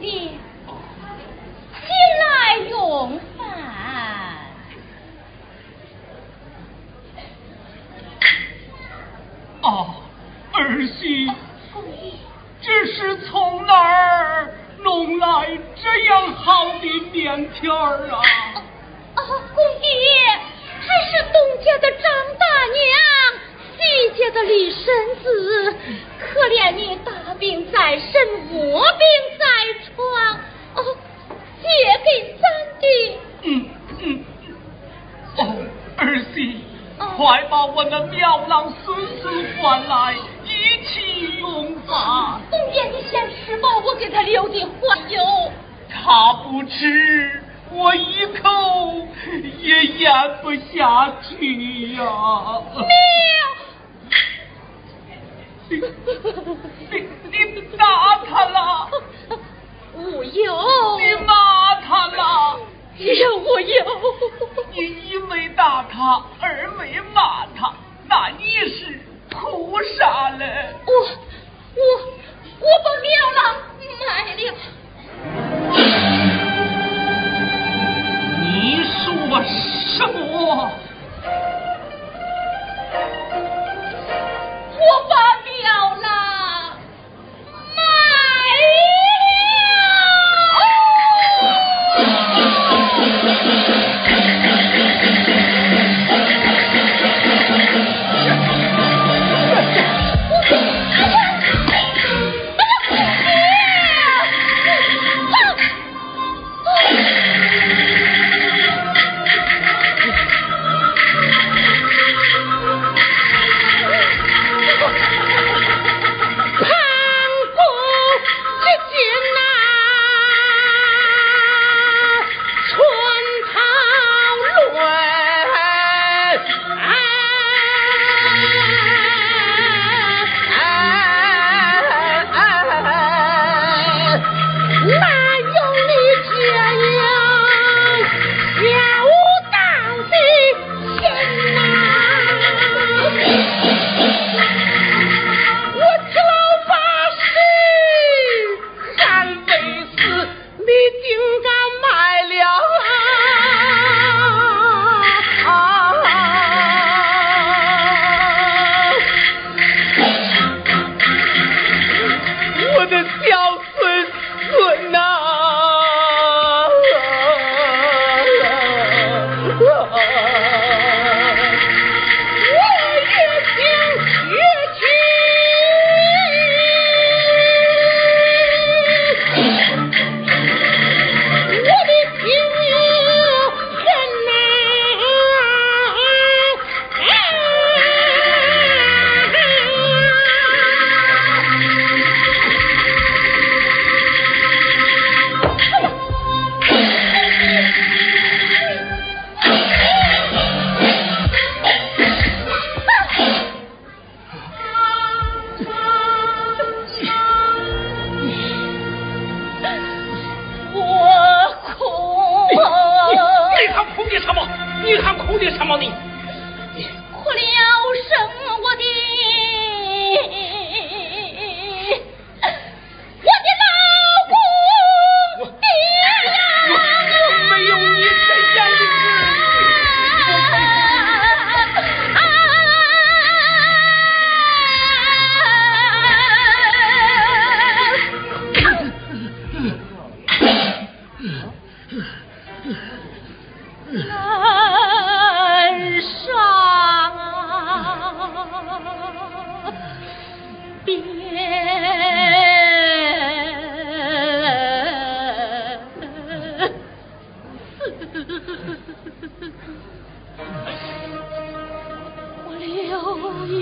King. 老狼孙孙换来，一气用法。东边，你先吃吧，我给他留的火油。他不吃，我一口也咽不下去呀。你。你打他了。我有，你骂他了。有，我有。你一没打他，二没骂他。那你是菩萨嘞我我我不要了买了。哭的什么？你还哭的什么？你你哭了，生我的，我的老公爹呀！如没有你，天下。难上边我留一